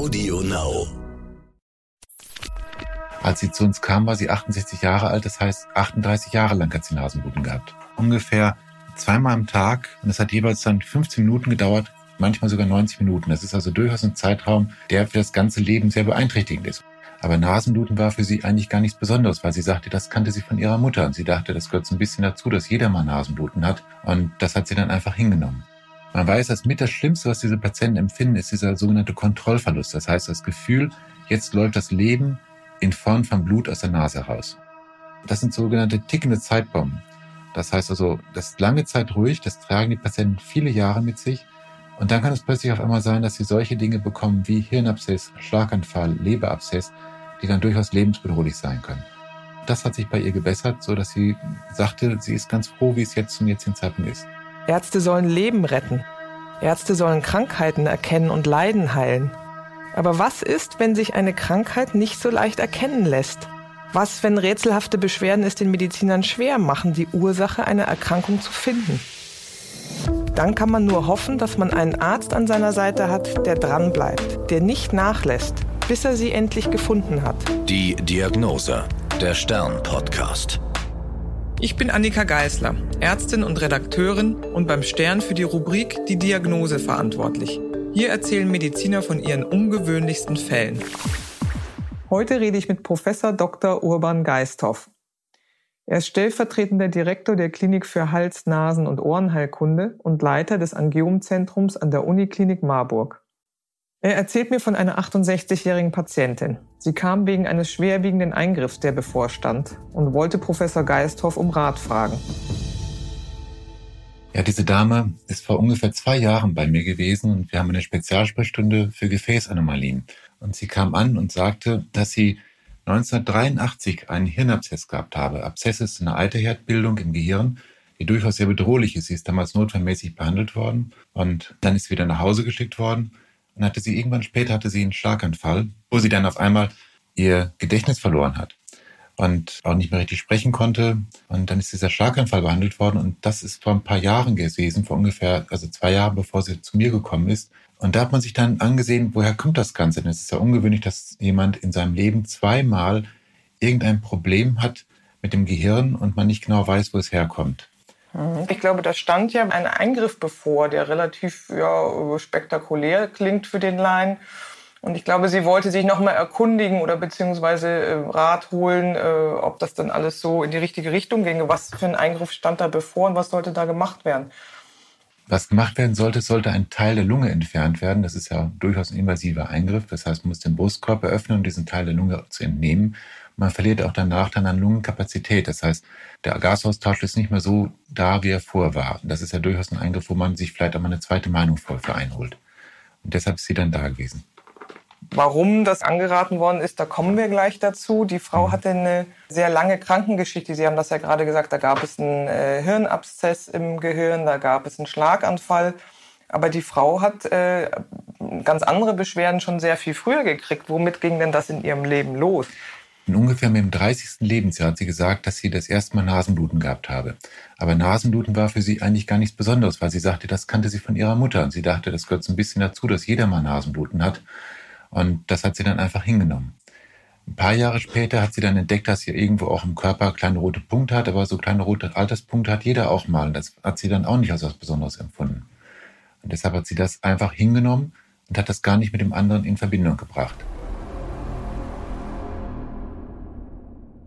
Audio Now. Als sie zu uns kam, war sie 68 Jahre alt, das heißt 38 Jahre lang hat sie Nasenbluten gehabt. Ungefähr zweimal am Tag und es hat jeweils dann 15 Minuten gedauert, manchmal sogar 90 Minuten. Das ist also durchaus ein Zeitraum, der für das ganze Leben sehr beeinträchtigend ist. Aber Nasenbluten war für sie eigentlich gar nichts Besonderes, weil sie sagte, das kannte sie von ihrer Mutter. Und sie dachte, das gehört so ein bisschen dazu, dass jeder mal Nasenbluten hat. Und das hat sie dann einfach hingenommen. Man weiß, dass mit das Schlimmste, was diese Patienten empfinden, ist dieser sogenannte Kontrollverlust. Das heißt, das Gefühl, jetzt läuft das Leben in Form von Blut aus der Nase heraus. Das sind sogenannte tickende Zeitbomben. Das heißt also, das ist lange Zeit ruhig, das tragen die Patienten viele Jahre mit sich. Und dann kann es plötzlich auf einmal sein, dass sie solche Dinge bekommen wie Hirnabszess, Schlaganfall, Leberabszess, die dann durchaus lebensbedrohlich sein können. Das hat sich bei ihr gebessert, so dass sie sagte, sie ist ganz froh, wie es jetzt zum jetzigen Zeitpunkt ist. Ärzte sollen Leben retten. Ärzte sollen Krankheiten erkennen und Leiden heilen. Aber was ist, wenn sich eine Krankheit nicht so leicht erkennen lässt? Was, wenn rätselhafte Beschwerden es den Medizinern schwer machen, die Ursache einer Erkrankung zu finden? Dann kann man nur hoffen, dass man einen Arzt an seiner Seite hat, der dranbleibt, der nicht nachlässt, bis er sie endlich gefunden hat. Die Diagnose, der Stern-Podcast. Ich bin Annika Geisler, Ärztin und Redakteurin und beim Stern für die Rubrik Die Diagnose verantwortlich. Hier erzählen Mediziner von ihren ungewöhnlichsten Fällen. Heute rede ich mit Professor Dr. Urban Geisthoff. Er ist stellvertretender Direktor der Klinik für Hals-, Nasen- und Ohrenheilkunde und Leiter des Angiomzentrums an der Uniklinik Marburg. Er erzählt mir von einer 68-jährigen Patientin. Sie kam wegen eines schwerwiegenden Eingriffs, der bevorstand, und wollte Professor Geisthoff um Rat fragen. Ja, diese Dame ist vor ungefähr zwei Jahren bei mir gewesen und wir haben eine Spezialsprechstunde für Gefäßanomalien. Und sie kam an und sagte, dass sie 1983 einen Hirnabszess gehabt habe. Abszess ist eine alte Herdbildung im Gehirn, die durchaus sehr bedrohlich ist. Sie ist damals notfallmäßig behandelt worden und dann ist sie wieder nach Hause geschickt worden dann hatte sie irgendwann später hatte sie einen Schlaganfall, wo sie dann auf einmal ihr Gedächtnis verloren hat und auch nicht mehr richtig sprechen konnte. Und dann ist dieser Schlaganfall behandelt worden. Und das ist vor ein paar Jahren gewesen, vor ungefähr, also zwei Jahren, bevor sie zu mir gekommen ist. Und da hat man sich dann angesehen, woher kommt das Ganze? Denn es ist ja ungewöhnlich, dass jemand in seinem Leben zweimal irgendein Problem hat mit dem Gehirn und man nicht genau weiß, wo es herkommt. Mhm. Ich glaube, da stand ja ein Eingriff bevor, der relativ ja, spektakulär klingt für den Laien. Und ich glaube, sie wollte sich noch mal erkundigen oder beziehungsweise äh, Rat holen, äh, ob das dann alles so in die richtige Richtung ginge. Was für ein Eingriff stand da bevor und was sollte da gemacht werden? Was gemacht werden sollte, sollte ein Teil der Lunge entfernt werden. Das ist ja durchaus ein invasiver Eingriff. Das heißt, man muss den Brustkorb öffnen, um diesen Teil der Lunge zu entnehmen. Man verliert auch danach dann an Lungenkapazität. Das heißt, der Gasaustausch ist nicht mehr so da, wie er vorher war. Und das ist ja durchaus ein Eingriff, wo man sich vielleicht auch mal eine zweite Meinung für einholt. Und deshalb ist sie dann da gewesen. Warum das angeraten worden ist, da kommen wir gleich dazu. Die Frau mhm. hatte eine sehr lange Krankengeschichte. Sie haben das ja gerade gesagt, da gab es einen äh, Hirnabszess im Gehirn, da gab es einen Schlaganfall. Aber die Frau hat äh, ganz andere Beschwerden schon sehr viel früher gekriegt. Womit ging denn das in ihrem Leben los? In ungefähr mit dem 30. Lebensjahr hat sie gesagt, dass sie das erste Mal Nasenbluten gehabt habe. Aber Nasenbluten war für sie eigentlich gar nichts Besonderes, weil sie sagte, das kannte sie von ihrer Mutter. Und sie dachte, das gehört so ein bisschen dazu, dass jeder mal Nasenbluten hat. Und das hat sie dann einfach hingenommen. Ein paar Jahre später hat sie dann entdeckt, dass sie irgendwo auch im Körper kleine rote Punkte hat, aber so kleine rote Alterspunkte hat jeder auch mal. Und das hat sie dann auch nicht als was Besonderes empfunden. Und deshalb hat sie das einfach hingenommen und hat das gar nicht mit dem anderen in Verbindung gebracht.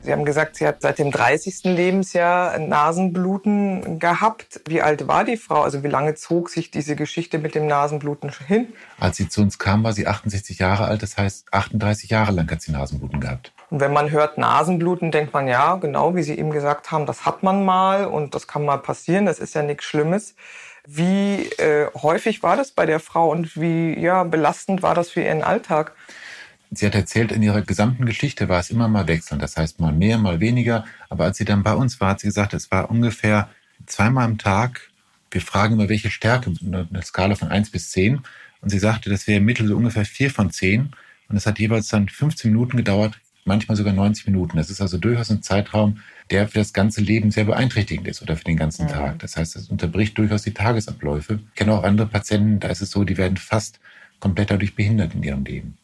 Sie haben gesagt, sie hat seit dem 30. Lebensjahr Nasenbluten gehabt. Wie alt war die Frau? Also wie lange zog sich diese Geschichte mit dem Nasenbluten hin? Als sie zu uns kam, war sie 68 Jahre alt. Das heißt, 38 Jahre lang hat sie Nasenbluten gehabt. Und wenn man hört Nasenbluten, denkt man ja, genau wie Sie eben gesagt haben, das hat man mal und das kann mal passieren. Das ist ja nichts Schlimmes. Wie äh, häufig war das bei der Frau und wie ja, belastend war das für ihren Alltag? Sie hat erzählt, in ihrer gesamten Geschichte war es immer mal wechselnd. Das heißt, mal mehr, mal weniger. Aber als sie dann bei uns war, hat sie gesagt, es war ungefähr zweimal am Tag. Wir fragen immer, welche Stärke, eine Skala von eins bis zehn. Und sie sagte, das wäre im Mittel so ungefähr vier von zehn. Und es hat jeweils dann 15 Minuten gedauert, manchmal sogar 90 Minuten. Das ist also durchaus ein Zeitraum, der für das ganze Leben sehr beeinträchtigend ist oder für den ganzen ja. Tag. Das heißt, es unterbricht durchaus die Tagesabläufe. Ich kenne auch andere Patienten, da ist es so, die werden fast komplett dadurch behindert in ihrem Leben.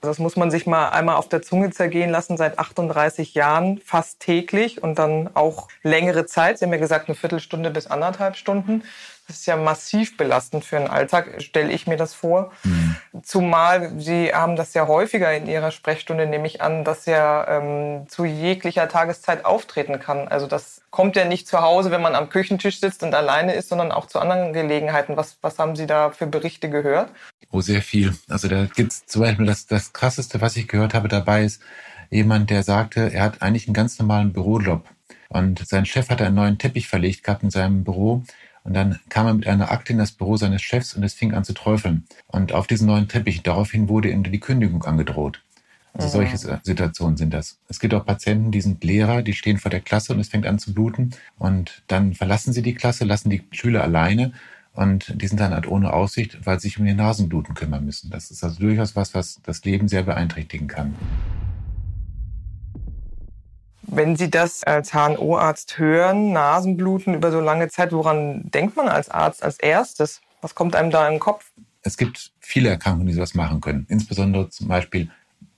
Das muss man sich mal einmal auf der Zunge zergehen lassen, seit 38 Jahren, fast täglich und dann auch längere Zeit. Sie haben ja gesagt, eine Viertelstunde bis anderthalb Stunden. Das ist ja massiv belastend für den Alltag, stelle ich mir das vor. Mhm. Zumal Sie haben das ja häufiger in Ihrer Sprechstunde, nehme ich an, dass er ähm, zu jeglicher Tageszeit auftreten kann. Also das kommt ja nicht zu Hause, wenn man am Küchentisch sitzt und alleine ist, sondern auch zu anderen Gelegenheiten. Was, was haben Sie da für Berichte gehört? Oh, sehr viel. Also da gibt es zum Beispiel das, das Krasseste, was ich gehört habe dabei ist, jemand, der sagte, er hat eigentlich einen ganz normalen Bürojob. Und sein Chef hat einen neuen Teppich verlegt gehabt in seinem Büro. Und dann kam er mit einer Akte in das Büro seines Chefs und es fing an zu träufeln. Und auf diesen neuen Teppich, daraufhin wurde ihm die Kündigung angedroht. Also mhm. solche Situationen sind das. Es gibt auch Patienten, die sind Lehrer, die stehen vor der Klasse und es fängt an zu bluten. Und dann verlassen sie die Klasse, lassen die Schüler alleine und die sind dann halt ohne Aussicht, weil sie sich um ihr Nasenbluten kümmern müssen. Das ist also durchaus was, was das Leben sehr beeinträchtigen kann. Wenn Sie das als HNO-Arzt hören, Nasenbluten über so lange Zeit, woran denkt man als Arzt als erstes? Was kommt einem da in den Kopf? Es gibt viele Erkrankungen, die sowas machen können. Insbesondere zum Beispiel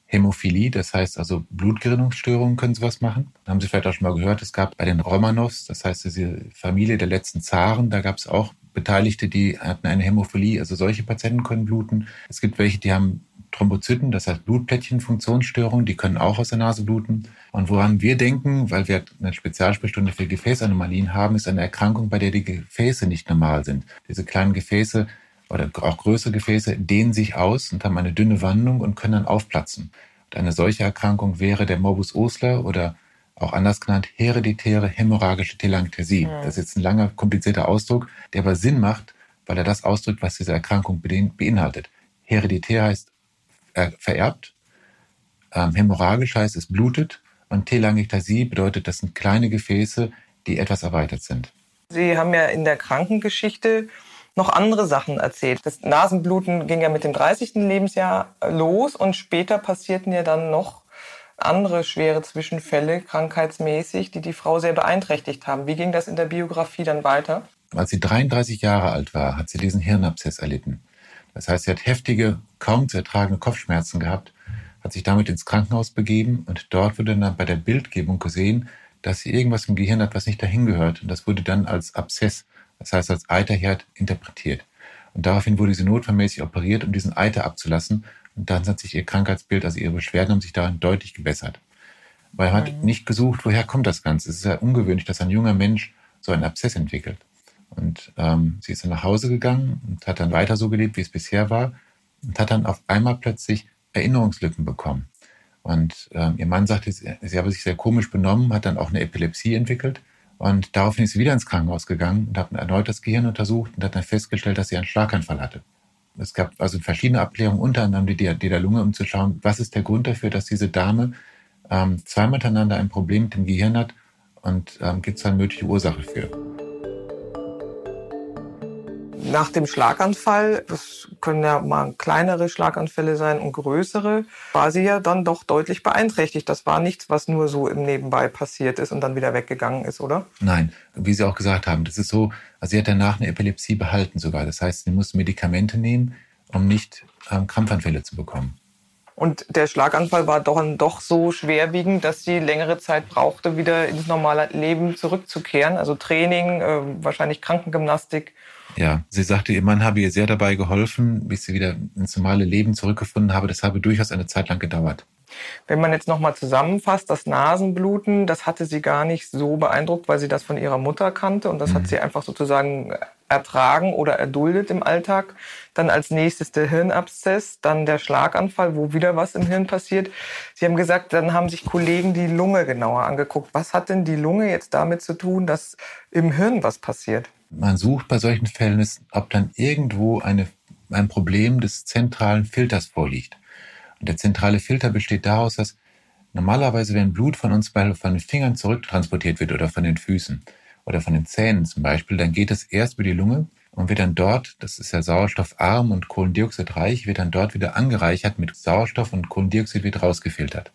Hämophilie, das heißt also Blutgerinnungsstörungen können sowas machen. Da haben Sie vielleicht auch schon mal gehört, es gab bei den Romanows, das heißt diese Familie der letzten Zaren, da gab es auch Beteiligte, die hatten eine Hämophilie, also solche Patienten können bluten. Es gibt welche, die haben Thrombozyten, das heißt Blutplättchenfunktionsstörungen, die können auch aus der Nase bluten. Und woran wir denken, weil wir eine Spezialsprechstunde für Gefäßanomalien haben, ist eine Erkrankung, bei der die Gefäße nicht normal sind. Diese kleinen Gefäße oder auch größere Gefäße dehnen sich aus und haben eine dünne Wandung und können dann aufplatzen. Und eine solche Erkrankung wäre der Morbus Osler oder auch anders genannt hereditäre hämorrhagische Telangiektasie. Mhm. Das ist jetzt ein langer, komplizierter Ausdruck, der aber Sinn macht, weil er das ausdrückt, was diese Erkrankung beinhaltet. Hereditär heißt äh, vererbt, ähm, hämorrhagisch heißt es blutet und Telangiektasie bedeutet, das sind kleine Gefäße, die etwas erweitert sind. Sie haben ja in der Krankengeschichte noch andere Sachen erzählt. Das Nasenbluten ging ja mit dem 30. Lebensjahr los und später passierten ja dann noch andere schwere Zwischenfälle krankheitsmäßig, die die Frau sehr beeinträchtigt haben. Wie ging das in der Biografie dann weiter? Als sie 33 Jahre alt war, hat sie diesen Hirnabszess erlitten. Das heißt, sie hat heftige, kaum zu ertragende Kopfschmerzen gehabt, hat sich damit ins Krankenhaus begeben und dort wurde dann bei der Bildgebung gesehen, dass sie irgendwas im Gehirn hat, was nicht dahin gehört. Und das wurde dann als Abszess, das heißt als Eiterherd, interpretiert. Und daraufhin wurde sie notfallmäßig operiert, um diesen Eiter abzulassen und dann hat sich ihr Krankheitsbild, also ihre Beschwerden haben sich daran deutlich gebessert. Weil er hat mhm. nicht gesucht, woher kommt das Ganze. Es ist ja ungewöhnlich, dass ein junger Mensch so einen Abszess entwickelt. Und ähm, sie ist dann nach Hause gegangen und hat dann weiter so gelebt, wie es bisher war und hat dann auf einmal plötzlich Erinnerungslücken bekommen. Und ähm, ihr Mann sagte, sie, sie habe sich sehr komisch benommen, hat dann auch eine Epilepsie entwickelt. Und daraufhin ist sie wieder ins Krankenhaus gegangen und hat erneut das Gehirn untersucht und hat dann festgestellt, dass sie einen Schlaganfall hatte. Es gab also verschiedene Abklärungen, unter anderem die, die der Lunge, um zu schauen, was ist der Grund dafür, dass diese Dame ähm, zweimal hintereinander ein Problem mit dem Gehirn hat und ähm, gibt es eine mögliche Ursache für nach dem Schlaganfall, das können ja mal kleinere Schlaganfälle sein und größere, war sie ja dann doch deutlich beeinträchtigt. Das war nichts, was nur so im Nebenbei passiert ist und dann wieder weggegangen ist, oder? Nein, wie Sie auch gesagt haben, das ist so, also sie hat danach eine Epilepsie behalten sogar. Das heißt, sie muss Medikamente nehmen, um nicht ähm, Krampfanfälle zu bekommen. Und der Schlaganfall war doch, doch so schwerwiegend, dass sie längere Zeit brauchte, wieder ins normale Leben zurückzukehren. Also Training, äh, wahrscheinlich Krankengymnastik ja, sie sagte, ihr Mann habe ihr sehr dabei geholfen, bis sie wieder ins normale Leben zurückgefunden habe. Das habe durchaus eine Zeit lang gedauert. Wenn man jetzt nochmal zusammenfasst, das Nasenbluten, das hatte sie gar nicht so beeindruckt, weil sie das von ihrer Mutter kannte und das mhm. hat sie einfach sozusagen ertragen oder erduldet im Alltag. Dann als nächstes der Hirnabszess, dann der Schlaganfall, wo wieder was im Hirn passiert. Sie haben gesagt, dann haben sich Kollegen die Lunge genauer angeguckt. Was hat denn die Lunge jetzt damit zu tun, dass im Hirn was passiert? Man sucht bei solchen Fällen, ist, ob dann irgendwo eine, ein Problem des zentralen Filters vorliegt. Und der zentrale Filter besteht daraus, dass normalerweise, wenn Blut von uns von den Fingern zurücktransportiert wird oder von den Füßen oder von den Zähnen zum Beispiel, dann geht es erst über die Lunge und wird dann dort, das ist ja sauerstoffarm und kohlendioxidreich, wird dann dort wieder angereichert mit Sauerstoff und Kohlendioxid wird rausgefiltert.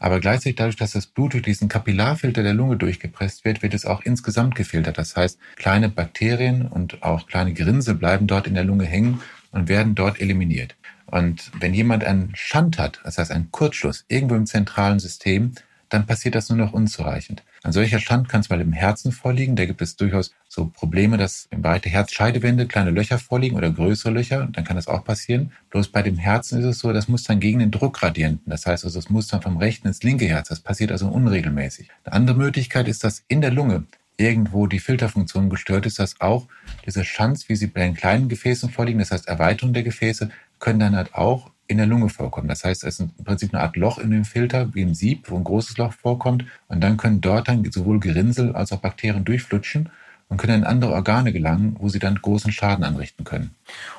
Aber gleichzeitig dadurch, dass das Blut durch diesen Kapillarfilter der Lunge durchgepresst wird, wird es auch insgesamt gefiltert. Das heißt, kleine Bakterien und auch kleine Grinse bleiben dort in der Lunge hängen und werden dort eliminiert. Und wenn jemand einen Schand hat, das heißt einen Kurzschluss irgendwo im zentralen System, dann passiert das nur noch unzureichend. Ein solcher Stand kann zwar im Herzen vorliegen, da gibt es durchaus so Probleme, dass im Bereich der Herzscheidewände kleine Löcher vorliegen oder größere Löcher, dann kann das auch passieren. Bloß bei dem Herzen ist es so, das muss dann gegen den Druckgradienten, das heißt also, es muss dann vom rechten ins linke Herz, das passiert also unregelmäßig. Eine andere Möglichkeit ist, dass in der Lunge irgendwo die Filterfunktion gestört ist, dass auch diese Schanz, wie sie bei den kleinen Gefäßen vorliegen, das heißt Erweiterung der Gefäße, können dann halt auch in der Lunge vorkommen. Das heißt, es ist im Prinzip eine Art Loch in dem Filter, wie im Sieb, wo ein großes Loch vorkommt. Und dann können dort dann sowohl Gerinnsel als auch Bakterien durchflutschen und können in andere Organe gelangen, wo sie dann großen Schaden anrichten können.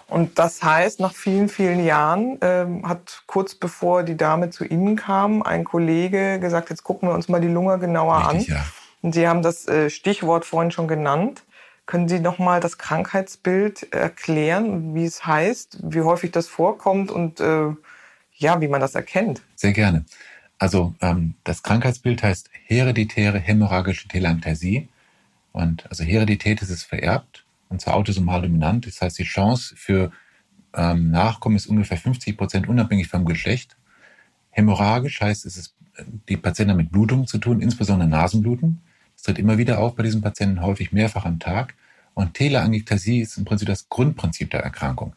Und das heißt, nach vielen, vielen Jahren ähm, hat kurz bevor die Dame zu Ihnen kam, ein Kollege gesagt, jetzt gucken wir uns mal die Lunge genauer Richtig, an. Ja. Und Sie haben das äh, Stichwort vorhin schon genannt. Können Sie noch mal das Krankheitsbild erklären, wie es heißt, wie häufig das vorkommt und äh, ja, wie man das erkennt? Sehr gerne. Also ähm, das Krankheitsbild heißt hereditäre hämorrhagische Telangiektasie. Und also Heredität ist es vererbt und zwar autosomal dominant. Das heißt, die Chance für ähm, Nachkommen ist ungefähr 50 Prozent unabhängig vom Geschlecht. Hämorrhagisch heißt, es ist die Patienten mit Blutung zu tun, insbesondere Nasenbluten. Das tritt immer wieder auf bei diesen Patienten, häufig mehrfach am Tag. Und Teleangiektasie ist im Prinzip das Grundprinzip der Erkrankung.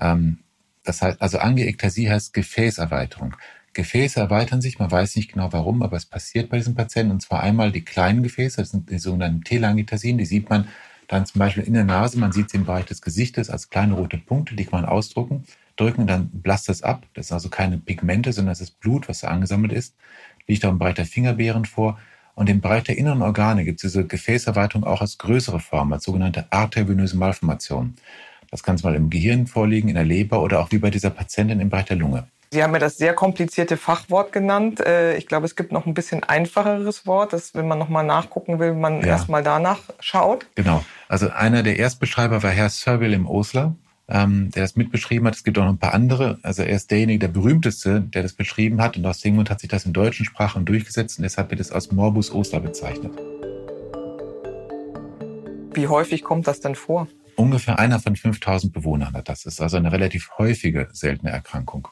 Ähm, das heißt, also Angiektasie heißt Gefäßerweiterung. Gefäße erweitern sich, man weiß nicht genau warum, aber es passiert bei diesen Patienten. Und zwar einmal die kleinen Gefäße, das sind die sogenannten Telangiektasien, die sieht man dann zum Beispiel in der Nase, man sieht sie im Bereich des Gesichtes als kleine rote Punkte, die kann man ausdrucken, drücken, dann blasst das ab. Das sind also keine Pigmente, sondern das ist Blut, was da angesammelt ist. Liegt auch im Bereich der Fingerbeeren vor. Und im Bereich der inneren Organe gibt es diese Gefäßerweiterung auch als größere Form, als sogenannte arteriovenöse Malformation. Das kann Beispiel im Gehirn vorliegen, in der Leber oder auch wie bei dieser Patientin im Bereich der Lunge. Sie haben ja das sehr komplizierte Fachwort genannt. Äh, ich glaube, es gibt noch ein bisschen einfacheres Wort, dass wenn man nochmal nachgucken will, man ja. erstmal danach schaut. Genau. Also einer der Erstbeschreiber war Herr Sir William Osler ähm, der das mitbeschrieben hat. Es gibt auch noch ein paar andere. Also er ist derjenige, der berühmteste, der das beschrieben hat. Und aus dem Grund hat sich das in deutschen Sprachen durchgesetzt und deshalb wird es als Morbus Oster bezeichnet. Wie häufig kommt das denn vor? Ungefähr einer von 5000 Bewohnern hat das. Das ist also eine relativ häufige seltene Erkrankung.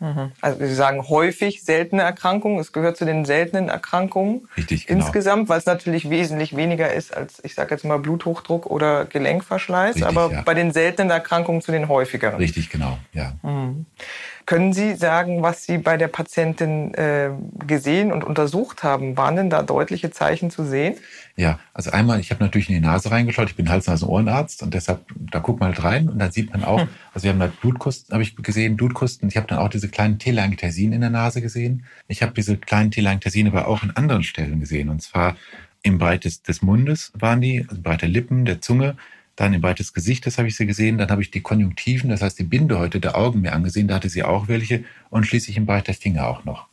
Mhm. Also Sie sagen häufig seltene Erkrankungen. Es gehört zu den seltenen Erkrankungen Richtig, genau. insgesamt, weil es natürlich wesentlich weniger ist als, ich sage jetzt mal, Bluthochdruck oder Gelenkverschleiß. Richtig, aber ja. bei den seltenen Erkrankungen zu den häufigeren. Richtig, genau, ja. Mhm. Können Sie sagen, was Sie bei der Patientin äh, gesehen und untersucht haben? Waren denn da deutliche Zeichen zu sehen? Ja, also einmal, ich habe natürlich in die Nase reingeschaut. Ich bin Hals-Nasen-Ohrenarzt und deshalb, da guckt man halt rein und dann sieht man auch, hm. also wir haben halt Blutkosten, habe ich gesehen, Blutkosten. Ich habe dann auch diese kleinen Telangiektasien in der Nase gesehen. Ich habe diese kleinen Telangiektasien aber auch in anderen Stellen gesehen und zwar im Bereich des, des Mundes waren die, also im Bereich der Lippen, der Zunge, dann im Bereich des Gesichtes habe ich sie gesehen. Dann habe ich die Konjunktiven, das heißt die Bindehäute der Augen mir angesehen. Da hatte sie auch welche. Und schließlich im Bereich der Finger auch noch.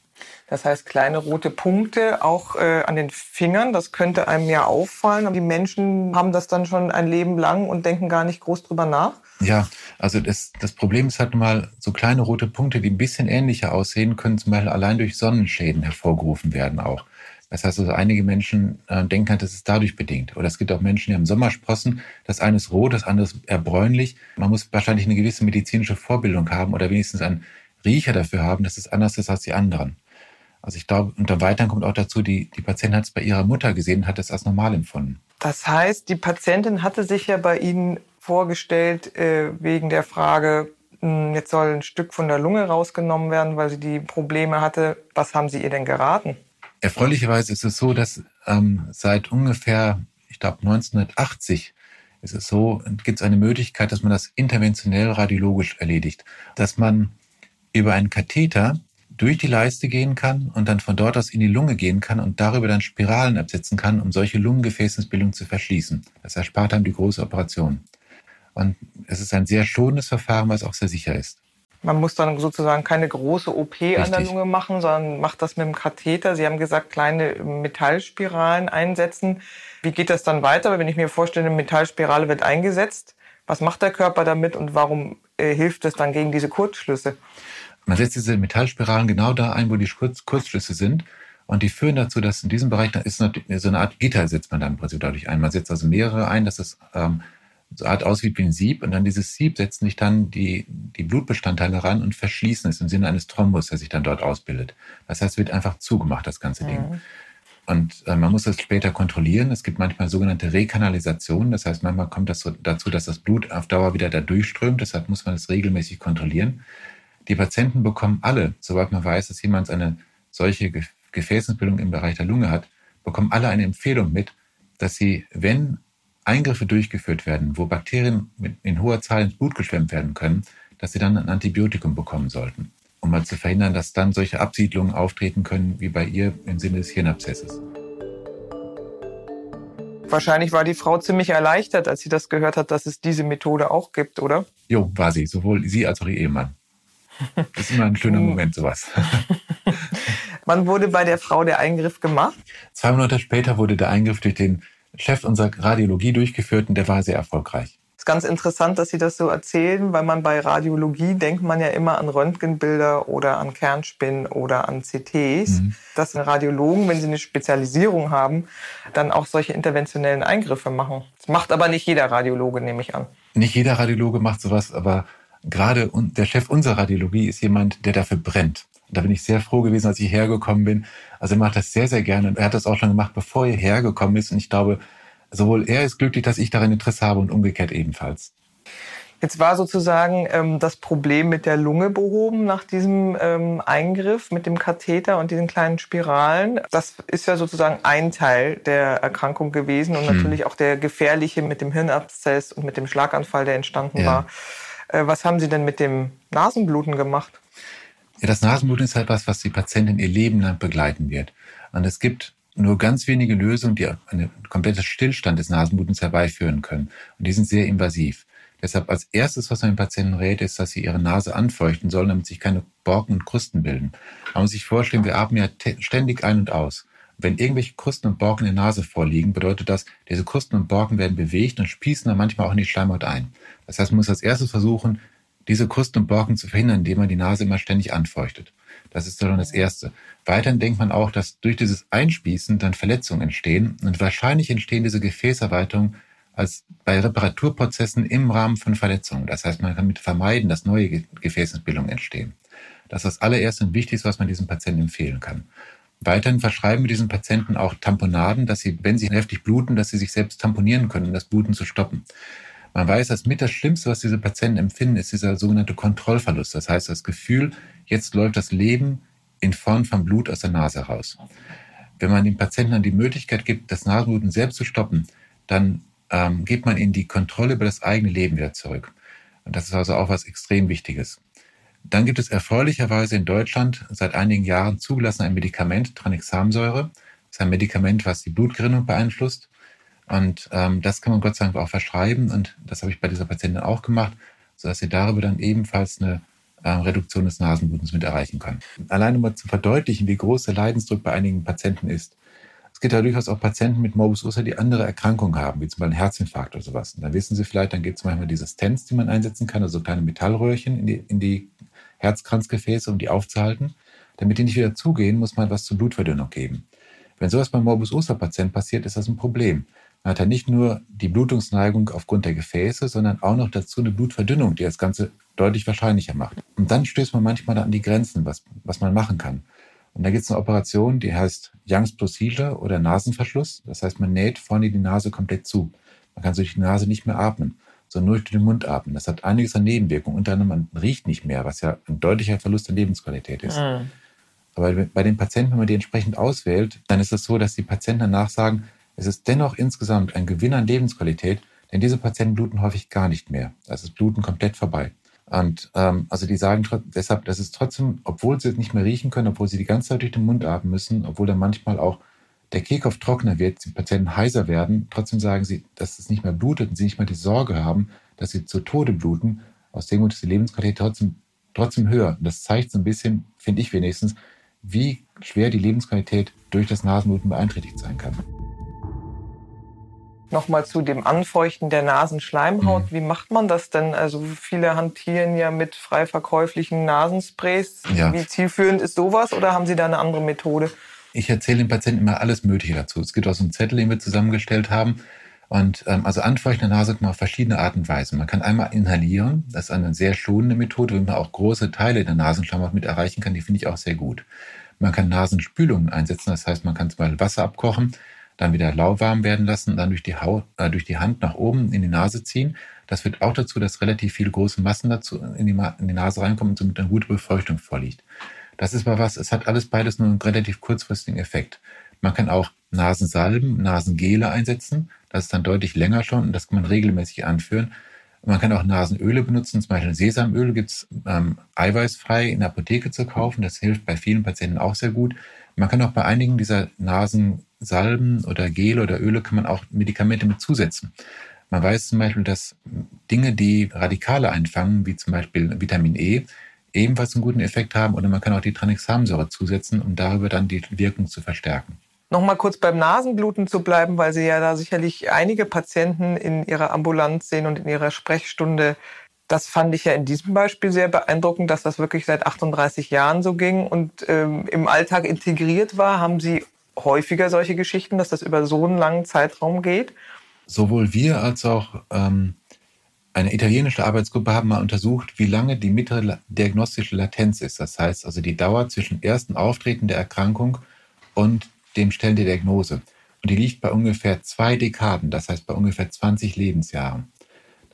Das heißt, kleine rote Punkte auch äh, an den Fingern, das könnte einem ja auffallen. Aber die Menschen haben das dann schon ein Leben lang und denken gar nicht groß drüber nach. Ja, also das, das Problem ist halt mal, so kleine rote Punkte, die ein bisschen ähnlicher aussehen, können zum Beispiel allein durch Sonnenschäden hervorgerufen werden auch. Das heißt also, einige Menschen äh, denken halt, das ist dadurch bedingt. Oder es gibt auch Menschen, die haben Sommersprossen. Das eine ist rot, das andere ist eher bräunlich. Man muss wahrscheinlich eine gewisse medizinische Vorbildung haben oder wenigstens einen Riecher dafür haben, dass es anders ist als die anderen. Also ich glaube, und dann weiter kommt auch dazu, die, die Patientin hat es bei ihrer Mutter gesehen und hat es als normal empfunden. Das heißt, die Patientin hatte sich ja bei Ihnen vorgestellt äh, wegen der Frage, hm, jetzt soll ein Stück von der Lunge rausgenommen werden, weil sie die Probleme hatte. Was haben Sie ihr denn geraten? Erfreulicherweise ist es so, dass ähm, seit ungefähr, ich glaube 1980, ist es so, gibt es eine Möglichkeit, dass man das interventionell radiologisch erledigt, dass man über einen Katheter durch die Leiste gehen kann und dann von dort aus in die Lunge gehen kann und darüber dann Spiralen absetzen kann, um solche Lungengefäßensbildungen zu verschließen. Das erspart einem die große Operation. Und es ist ein sehr schonendes Verfahren, was auch sehr sicher ist. Man muss dann sozusagen keine große OP Richtig. an der Lunge machen, sondern macht das mit dem Katheter. Sie haben gesagt, kleine Metallspiralen einsetzen. Wie geht das dann weiter? Wenn ich mir vorstelle, eine Metallspirale wird eingesetzt, was macht der Körper damit und warum äh, hilft es dann gegen diese Kurzschlüsse? Man setzt diese Metallspiralen genau da ein, wo die Kurz Kurzschlüsse sind. Und die führen dazu, dass in diesem Bereich da ist so eine Art Gitter setzt man dann im Prinzip dadurch ein. Man setzt also mehrere ein, dass es ähm, so Art aussieht wie ein Sieb und dann dieses Sieb setzen sich dann die, die Blutbestandteile ran und verschließen es im Sinne eines Thrombus, der sich dann dort ausbildet. Das heißt, es wird einfach zugemacht, das ganze Ding. Mhm. Und äh, man muss das später kontrollieren. Es gibt manchmal sogenannte Rekanalisationen. Das heißt, manchmal kommt das so dazu, dass das Blut auf Dauer wieder da durchströmt. Deshalb muss man das regelmäßig kontrollieren. Die Patienten bekommen alle, sobald man weiß, dass jemand eine solche Gefäßensbildung im Bereich der Lunge hat, bekommen alle eine Empfehlung mit, dass sie, wenn Eingriffe durchgeführt werden, wo Bakterien in hoher Zahl ins Blut geschwemmt werden können, dass sie dann ein Antibiotikum bekommen sollten um mal zu verhindern, dass dann solche Absiedlungen auftreten können, wie bei ihr im Sinne des Hirnabszesses. Wahrscheinlich war die Frau ziemlich erleichtert, als sie das gehört hat, dass es diese Methode auch gibt, oder? Jo, war sie, sowohl sie als auch ihr Ehemann. Das ist immer ein schöner Moment, sowas. Wann wurde bei der Frau der Eingriff gemacht? Zwei Monate später wurde der Eingriff durch den Chef unserer Radiologie durchgeführt und der war sehr erfolgreich ist ganz interessant, dass Sie das so erzählen, weil man bei Radiologie denkt man ja immer an Röntgenbilder oder an Kernspinnen oder an CTs. Mhm. Dass Radiologen, wenn sie eine Spezialisierung haben, dann auch solche interventionellen Eingriffe machen. Das macht aber nicht jeder Radiologe, nehme ich an. Nicht jeder Radiologe macht sowas, aber gerade der Chef unserer Radiologie ist jemand, der dafür brennt. Da bin ich sehr froh gewesen, als ich hergekommen bin. Also er macht das sehr, sehr gerne. Und er hat das auch schon gemacht, bevor er hergekommen ist. Und ich glaube, sowohl er ist glücklich, dass ich daran Interesse habe und umgekehrt ebenfalls. Jetzt war sozusagen ähm, das Problem mit der Lunge behoben nach diesem ähm, Eingriff mit dem Katheter und diesen kleinen Spiralen. Das ist ja sozusagen ein Teil der Erkrankung gewesen und hm. natürlich auch der gefährliche mit dem Hirnabszess und mit dem Schlaganfall, der entstanden ja. war. Äh, was haben Sie denn mit dem Nasenbluten gemacht? Ja, das Nasenbluten ist halt was, was die Patientin ihr Leben lang begleiten wird. Und es gibt nur ganz wenige Lösungen, die einen kompletten Stillstand des Nasenblutens herbeiführen können. Und die sind sehr invasiv. Deshalb als erstes, was man den Patienten rät, ist, dass sie ihre Nase anfeuchten sollen, damit sich keine Borken und Krusten bilden. Man muss sich vorstellen, wir atmen ja ständig ein und aus. Wenn irgendwelche Krusten und Borken in der Nase vorliegen, bedeutet das, diese Krusten und Borken werden bewegt und spießen dann manchmal auch in die Schleimhaut ein. Das heißt, man muss als erstes versuchen, diese Krusten und Borken zu verhindern, indem man die Nase immer ständig anfeuchtet. Das ist dann das Erste. Weiterhin denkt man auch, dass durch dieses Einspießen dann Verletzungen entstehen und wahrscheinlich entstehen diese Gefäßerweiterungen als bei Reparaturprozessen im Rahmen von Verletzungen. Das heißt, man kann mit vermeiden, dass neue Gefäßensbildungen entstehen. Das ist das allererste und wichtigste, was man diesem Patienten empfehlen kann. Weiterhin verschreiben wir diesen Patienten auch Tamponaden, dass sie, wenn sie heftig bluten, dass sie sich selbst tamponieren können, um das Bluten zu stoppen. Man weiß, dass mit das Schlimmste, was diese Patienten empfinden, ist dieser sogenannte Kontrollverlust. Das heißt, das Gefühl, jetzt läuft das Leben in Form von Blut aus der Nase raus. Wenn man den Patienten dann die Möglichkeit gibt, das Nasenbluten selbst zu stoppen, dann ähm, gibt man ihnen die Kontrolle über das eigene Leben wieder zurück. Und das ist also auch was extrem Wichtiges. Dann gibt es erfreulicherweise in Deutschland seit einigen Jahren zugelassen ein Medikament, Tranexamsäure. Das ist ein Medikament, was die Blutgerinnung beeinflusst und ähm, das kann man Gott sei Dank auch verschreiben. Und das habe ich bei dieser Patientin auch gemacht, sodass sie darüber dann ebenfalls eine äh, Reduktion des Nasenblutens mit erreichen kann. Allein um mal zu verdeutlichen, wie groß der Leidensdruck bei einigen Patienten ist. Es gibt ja durchaus auch Patienten mit Morbus Ursa, die andere Erkrankungen haben, wie zum Beispiel einen Herzinfarkt oder sowas. Und dann wissen Sie vielleicht, dann gibt es manchmal diese Stents, die man einsetzen kann, also kleine Metallröhrchen in die, in die Herzkranzgefäße, um die aufzuhalten. Damit die nicht wieder zugehen, muss man was zur Blutverdünnung geben. Wenn sowas beim Morbus Ursa-Patient passiert, ist das ein Problem. Man hat ja nicht nur die Blutungsneigung aufgrund der Gefäße, sondern auch noch dazu eine Blutverdünnung, die das Ganze deutlich wahrscheinlicher macht. Und dann stößt man manchmal an die Grenzen, was, was man machen kann. Und da gibt es eine Operation, die heißt Young's Procedure oder Nasenverschluss. Das heißt, man näht vorne die Nase komplett zu. Man kann durch die Nase nicht mehr atmen, sondern nur durch den Mund atmen. Das hat einiges an Nebenwirkungen. Unter anderem, man riecht nicht mehr, was ja ein deutlicher Verlust an Lebensqualität ist. Mhm. Aber bei den Patienten, wenn man die entsprechend auswählt, dann ist es so, dass die Patienten danach sagen, es ist dennoch insgesamt ein Gewinn an Lebensqualität, denn diese Patienten bluten häufig gar nicht mehr. Das ist Bluten komplett vorbei. Und ähm, also die sagen deshalb, dass es trotzdem, obwohl sie es nicht mehr riechen können, obwohl sie die ganze Zeit durch den Mund atmen müssen, obwohl dann manchmal auch der Kehlkopf trockener wird, die Patienten heiser werden, trotzdem sagen sie, dass es nicht mehr blutet und sie nicht mehr die Sorge haben, dass sie zu Tode bluten. Aus dem Grund ist die Lebensqualität trotzdem, trotzdem höher. Und das zeigt so ein bisschen, finde ich wenigstens, wie schwer die Lebensqualität durch das Nasenbluten beeinträchtigt sein kann. Nochmal zu dem Anfeuchten der Nasenschleimhaut. Mhm. Wie macht man das denn? Also viele hantieren ja mit frei verkäuflichen Nasensprays. Ja. Wie zielführend ist sowas oder haben Sie da eine andere Methode? Ich erzähle den Patienten immer alles Mögliche dazu. Es gibt auch so einen Zettel, den wir zusammengestellt haben. Und ähm, also anfeuchten der Nase kann man auf verschiedene Arten und Weisen. Man kann einmal inhalieren, das ist eine sehr schonende Methode, wo man auch große Teile der Nasenschleimhaut mit erreichen kann, die finde ich auch sehr gut. Man kann Nasenspülungen einsetzen, das heißt, man kann zum Beispiel Wasser abkochen, dann wieder lauwarm werden lassen, dann durch die, Haut, äh, durch die Hand nach oben in die Nase ziehen. Das führt auch dazu, dass relativ viele große Massen dazu in die, in die Nase reinkommen und somit eine gute Befeuchtung vorliegt. Das ist mal was, es hat alles beides nur einen relativ kurzfristigen Effekt. Man kann auch Nasensalben, Nasengele einsetzen. Das ist dann deutlich länger schon und das kann man regelmäßig anführen. Man kann auch Nasenöle benutzen, zum Beispiel Sesamöl gibt es ähm, eiweißfrei in der Apotheke zu kaufen. Das hilft bei vielen Patienten auch sehr gut. Man kann auch bei einigen dieser Nasensalben oder Gele oder Öle kann man auch Medikamente mit zusetzen. Man weiß zum Beispiel, dass Dinge, die Radikale einfangen, wie zum Beispiel Vitamin E, ebenfalls einen guten Effekt haben. Oder man kann auch die Tranexamsäure zusetzen, um darüber dann die Wirkung zu verstärken. Nochmal kurz beim Nasenbluten zu bleiben, weil Sie ja da sicherlich einige Patienten in Ihrer Ambulanz sehen und in Ihrer Sprechstunde. Das fand ich ja in diesem Beispiel sehr beeindruckend, dass das wirklich seit 38 Jahren so ging und ähm, im Alltag integriert war. Haben Sie häufiger solche Geschichten, dass das über so einen langen Zeitraum geht? Sowohl wir als auch ähm, eine italienische Arbeitsgruppe haben mal untersucht, wie lange die mittlere diagnostische Latenz ist. Das heißt also die Dauer zwischen ersten Auftreten der Erkrankung und dem Stellen der Diagnose. Und die liegt bei ungefähr zwei Dekaden, das heißt bei ungefähr 20 Lebensjahren.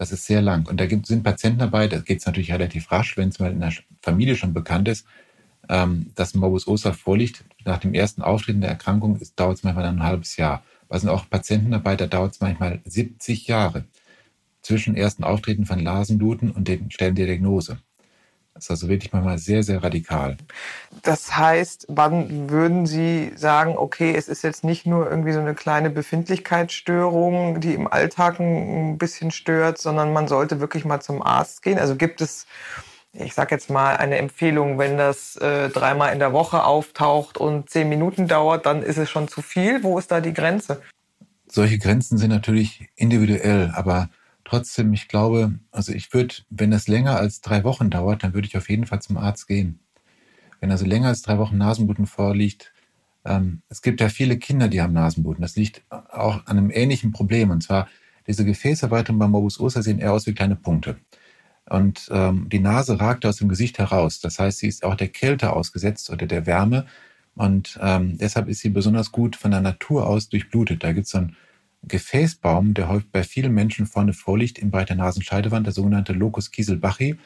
Das ist sehr lang. Und da gibt, sind Patienten dabei, da geht es natürlich relativ rasch, wenn es mal in der Familie schon bekannt ist, ähm, dass Morbus Oster vorliegt. Nach dem ersten Auftreten der Erkrankung dauert es manchmal ein halbes Jahr. Da sind auch Patienten dabei, da dauert es manchmal 70 Jahre zwischen ersten Auftreten von Nasenbluten und den Stellen der Diagnose. Das ist also wirklich manchmal sehr, sehr radikal. Das heißt, wann würden Sie sagen, okay, es ist jetzt nicht nur irgendwie so eine kleine Befindlichkeitsstörung, die im Alltag ein bisschen stört, sondern man sollte wirklich mal zum Arzt gehen? Also gibt es, ich sage jetzt mal, eine Empfehlung, wenn das äh, dreimal in der Woche auftaucht und zehn Minuten dauert, dann ist es schon zu viel. Wo ist da die Grenze? Solche Grenzen sind natürlich individuell, aber Trotzdem, ich glaube, also ich würde, wenn das länger als drei Wochen dauert, dann würde ich auf jeden Fall zum Arzt gehen. Wenn also länger als drei Wochen Nasenbluten vorliegt, ähm, es gibt ja viele Kinder, die haben Nasenbluten. Das liegt auch an einem ähnlichen Problem. Und zwar, diese Gefäßerweiterung beim Morbus Oster sehen eher aus wie kleine Punkte. Und ähm, die Nase ragt aus dem Gesicht heraus. Das heißt, sie ist auch der Kälte ausgesetzt oder der Wärme. Und ähm, deshalb ist sie besonders gut von der Natur aus durchblutet. Da gibt es so ein Gefäßbaum, der häufig bei vielen Menschen vorne vorliegt im Bereich der Nasenscheidewand, der sogenannte Locus Kieselbachi.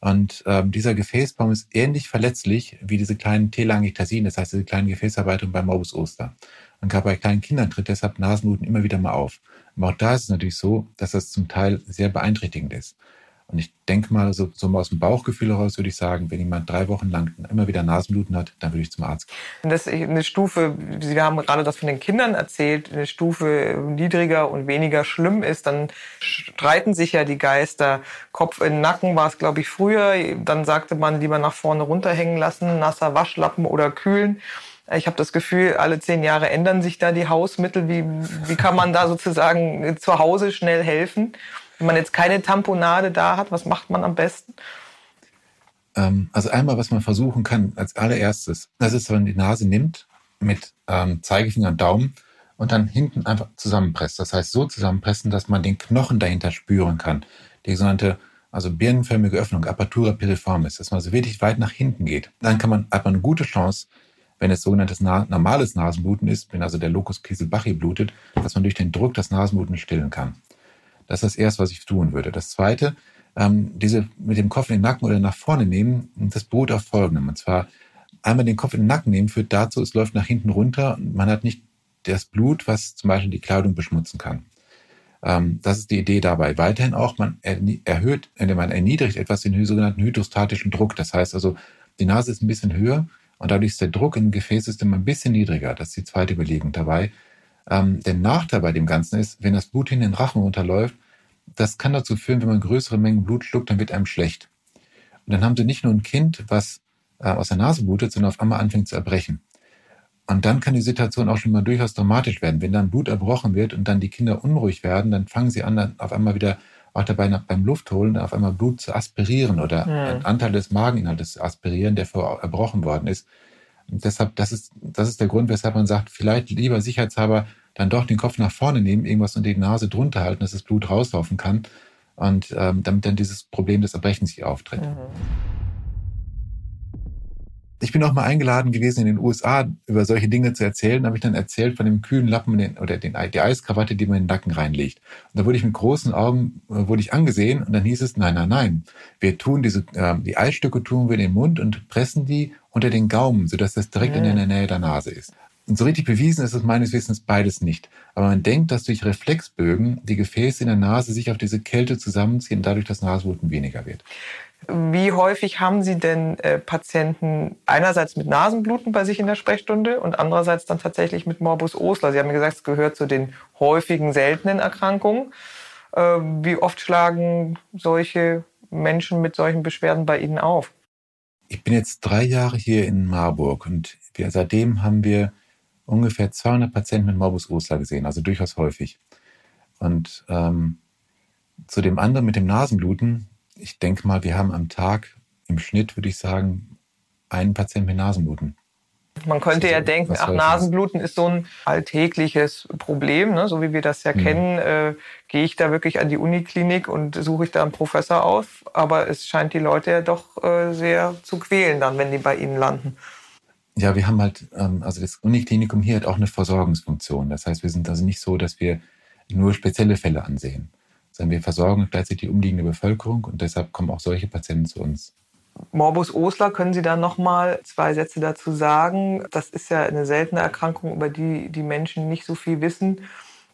Und ähm, dieser Gefäßbaum ist ähnlich verletzlich wie diese kleinen Telangiektasien, das heißt diese kleinen Gefäßerweiterungen beim Morbus Oster. Und gerade bei kleinen Kindern tritt deshalb Nasenbluten immer wieder mal auf. Aber auch da ist es natürlich so, dass das zum Teil sehr beeinträchtigend ist. Und ich denke mal, so, so aus dem Bauchgefühl heraus würde ich sagen, wenn jemand drei Wochen lang immer wieder Nasenbluten hat, dann würde ich zum Arzt gehen. Das ist eine Stufe, Sie haben gerade das von den Kindern erzählt, eine Stufe niedriger und weniger schlimm ist, dann streiten sich ja die Geister. Kopf in den Nacken war es, glaube ich, früher. Dann sagte man lieber nach vorne runterhängen lassen, nasser Waschlappen oder kühlen. Ich habe das Gefühl, alle zehn Jahre ändern sich da die Hausmittel. Wie, wie kann man da sozusagen zu Hause schnell helfen? Wenn man jetzt keine Tamponade da hat, was macht man am besten? Ähm, also einmal, was man versuchen kann als allererstes, das ist, wenn man die Nase nimmt mit ähm, Zeigefinger und Daumen und dann hinten einfach zusammenpresst. Das heißt, so zusammenpressen, dass man den Knochen dahinter spüren kann. Die sogenannte also birnenförmige Öffnung, Apertura piriformis, dass man so wirklich weit nach hinten geht. Dann kann man, hat man eine gute Chance, wenn es sogenanntes na normales Nasenbluten ist, wenn also der Locus Kieselbachi blutet, dass man durch den Druck das Nasenbluten stillen kann. Das ist das Erste, was ich tun würde. Das Zweite, ähm, diese mit dem Kopf in den Nacken oder nach vorne nehmen, das beruht auf Folgendem. Und zwar einmal den Kopf in den Nacken nehmen führt dazu, es läuft nach hinten runter und man hat nicht das Blut, was zum Beispiel die Kleidung beschmutzen kann. Ähm, das ist die Idee dabei. Weiterhin auch, man erhöht, man erniedrigt etwas den sogenannten hydrostatischen Druck. Das heißt also, die Nase ist ein bisschen höher und dadurch ist der Druck im Gefäßsystem ein bisschen niedriger. Das ist die zweite Überlegung dabei. Ähm, der Nachteil bei dem Ganzen ist, wenn das Blut in den Rachen runterläuft, das kann dazu führen, wenn man größere Mengen Blut schluckt, dann wird einem schlecht. Und dann haben sie nicht nur ein Kind, was äh, aus der Nase blutet, sondern auf einmal anfängt zu erbrechen. Und dann kann die Situation auch schon mal durchaus dramatisch werden. Wenn dann Blut erbrochen wird und dann die Kinder unruhig werden, dann fangen sie an, dann auf einmal wieder auch dabei nach, beim Luftholen auf einmal Blut zu aspirieren oder ja. einen Anteil des Mageninhaltes zu aspirieren, der vorher erbrochen worden ist. Und deshalb, das ist, das ist der Grund, weshalb man sagt, vielleicht lieber sicherheitshalber dann doch den Kopf nach vorne nehmen, irgendwas unter die Nase drunter halten, dass das Blut rauslaufen kann und ähm, damit dann dieses Problem des Erbrechens hier auftritt. Mhm. Ich bin auch mal eingeladen gewesen, in den USA über solche Dinge zu erzählen. Da habe ich dann erzählt von dem kühlen Lappen den, oder den, die Eiskrawatte, die man in den Nacken reinlegt. Und da wurde ich mit großen Augen äh, wurde ich angesehen und dann hieß es, nein, nein, nein. Wir tun diese, äh, die Eisstücke tun wir in den Mund und pressen die unter den Gaumen, sodass das direkt mhm. in der Nähe der Nase ist. Und so richtig bewiesen ist es meines Wissens beides nicht. Aber man denkt, dass durch Reflexbögen die Gefäße in der Nase sich auf diese Kälte zusammenziehen und dadurch das Nasenbluten weniger wird. Wie häufig haben Sie denn äh, Patienten einerseits mit Nasenbluten bei sich in der Sprechstunde und andererseits dann tatsächlich mit Morbus Osler? Sie haben gesagt, es gehört zu den häufigen, seltenen Erkrankungen. Äh, wie oft schlagen solche Menschen mit solchen Beschwerden bei Ihnen auf? Ich bin jetzt drei Jahre hier in Marburg und wir, seitdem haben wir ungefähr 200 Patienten mit Morbus Osler gesehen, also durchaus häufig. Und ähm, zu dem anderen mit dem Nasenbluten, ich denke mal, wir haben am Tag im Schnitt, würde ich sagen, einen Patienten mit Nasenbluten. Man könnte ja denken, ach, Nasenbluten ist so ein alltägliches Problem, ne? so wie wir das ja mhm. kennen. Äh, gehe ich da wirklich an die Uniklinik und suche ich da einen Professor auf? Aber es scheint die Leute ja doch äh, sehr zu quälen dann, wenn die bei Ihnen landen. Ja, wir haben halt, ähm, also das Uniklinikum hier hat auch eine Versorgungsfunktion. Das heißt, wir sind also nicht so, dass wir nur spezielle Fälle ansehen sondern wir versorgen gleichzeitig die umliegende Bevölkerung und deshalb kommen auch solche Patienten zu uns. Morbus Osler, können Sie da noch mal zwei Sätze dazu sagen? Das ist ja eine seltene Erkrankung, über die die Menschen nicht so viel wissen.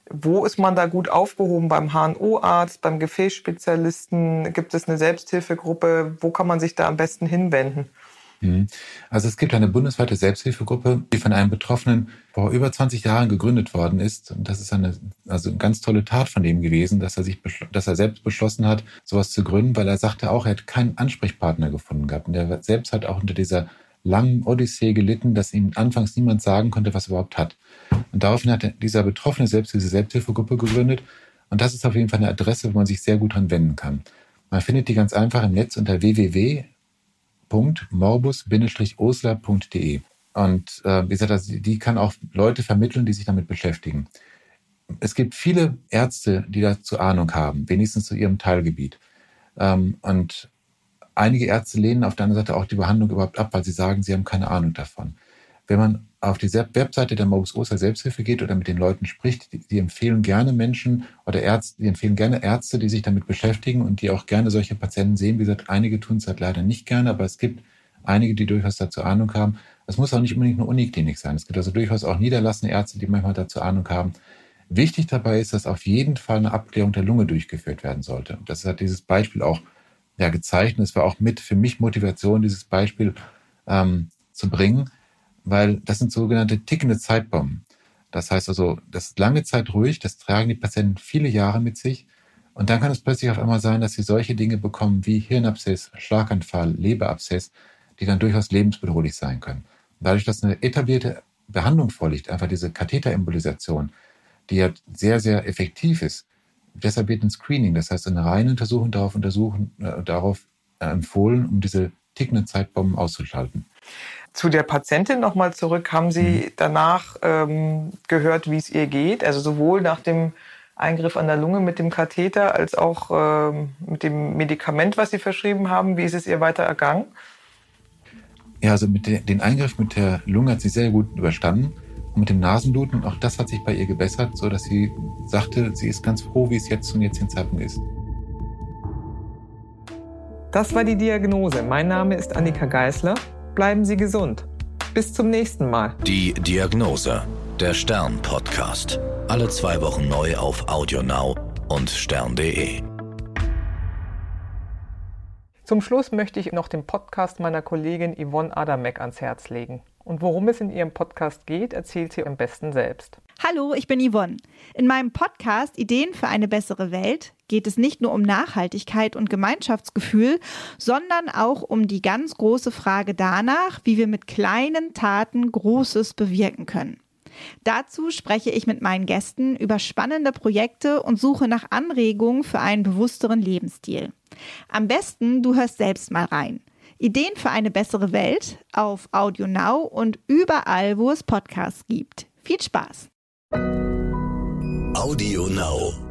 Wo ist man da gut aufgehoben? Beim HNO-Arzt, beim Gefäßspezialisten? Gibt es eine Selbsthilfegruppe? Wo kann man sich da am besten hinwenden? Mhm. Also es gibt eine bundesweite Selbsthilfegruppe, die von einem Betroffenen vor über 20 Jahren gegründet worden ist. Und das ist eine, also eine ganz tolle Tat von dem gewesen, dass er sich, dass er selbst beschlossen hat, sowas zu gründen, weil er sagte auch, er hat keinen Ansprechpartner gefunden gehabt. Und er selbst hat auch unter dieser langen Odyssee gelitten, dass ihm anfangs niemand sagen konnte, was er überhaupt hat. Und daraufhin hat dieser Betroffene selbst diese Selbsthilfegruppe gegründet. Und das ist auf jeden Fall eine Adresse, wo man sich sehr gut dran wenden kann. Man findet die ganz einfach im Netz unter www www.morbus-osler.de. Und äh, wie gesagt, also die kann auch Leute vermitteln, die sich damit beschäftigen. Es gibt viele Ärzte, die dazu Ahnung haben, wenigstens zu ihrem Teilgebiet. Ähm, und einige Ärzte lehnen auf der anderen Seite auch die Behandlung überhaupt ab, weil sie sagen, sie haben keine Ahnung davon. Wenn man auf die Webseite der Morbus Osler Selbsthilfe geht oder mit den Leuten spricht, die, die, empfehlen gerne Menschen oder Ärzte, die empfehlen gerne Ärzte, die sich damit beschäftigen und die auch gerne solche Patienten sehen. Wie gesagt, einige tun es halt leider nicht gerne, aber es gibt einige, die durchaus dazu Ahnung haben. Es muss auch nicht unbedingt eine Uniklinik sein. Es gibt also durchaus auch niederlassene Ärzte, die manchmal dazu Ahnung haben. Wichtig dabei ist, dass auf jeden Fall eine Abklärung der Lunge durchgeführt werden sollte. Das hat dieses Beispiel auch ja, gezeichnet. Es war auch mit für mich Motivation, dieses Beispiel ähm, zu bringen weil das sind sogenannte tickende Zeitbomben. Das heißt also, das ist lange Zeit ruhig, das tragen die Patienten viele Jahre mit sich. Und dann kann es plötzlich auf einmal sein, dass sie solche Dinge bekommen wie Hirnabszess, Schlaganfall, Leberabszess, die dann durchaus lebensbedrohlich sein können. Dadurch, dass eine etablierte Behandlung vorliegt, einfach diese Katheterimmobilisation, die ja sehr, sehr effektiv ist, deshalb wird ein Screening, das heißt eine reine Untersuchung darauf, untersuchen, äh, darauf äh, empfohlen, um diese tickenden Zeitbomben auszuschalten. Zu der Patientin nochmal zurück. Haben Sie mhm. danach ähm, gehört, wie es ihr geht? Also sowohl nach dem Eingriff an der Lunge mit dem Katheter als auch ähm, mit dem Medikament, was Sie verschrieben haben. Wie ist es ihr weiter ergangen? Ja, also mit der, den Eingriff mit der Lunge hat sie sehr gut überstanden. Und mit dem Nasenbluten, auch das hat sich bei ihr gebessert, so dass sie sagte, sie ist ganz froh, wie es jetzt zum jetzigen Zeitpunkt ist. Das war die Diagnose. Mein Name ist Annika Geißler. Bleiben Sie gesund. Bis zum nächsten Mal. Die Diagnose. Der Stern-Podcast. Alle zwei Wochen neu auf AudioNow und stern.de. Zum Schluss möchte ich noch den Podcast meiner Kollegin Yvonne Adamek ans Herz legen. Und worum es in ihrem Podcast geht, erzählt sie am besten selbst. Hallo, ich bin Yvonne. In meinem Podcast Ideen für eine bessere Welt geht es nicht nur um Nachhaltigkeit und Gemeinschaftsgefühl, sondern auch um die ganz große Frage danach, wie wir mit kleinen Taten Großes bewirken können. Dazu spreche ich mit meinen Gästen über spannende Projekte und suche nach Anregungen für einen bewussteren Lebensstil. Am besten, du hörst selbst mal rein. Ideen für eine bessere Welt auf Audio Now und überall, wo es Podcasts gibt. Viel Spaß! Audio Now.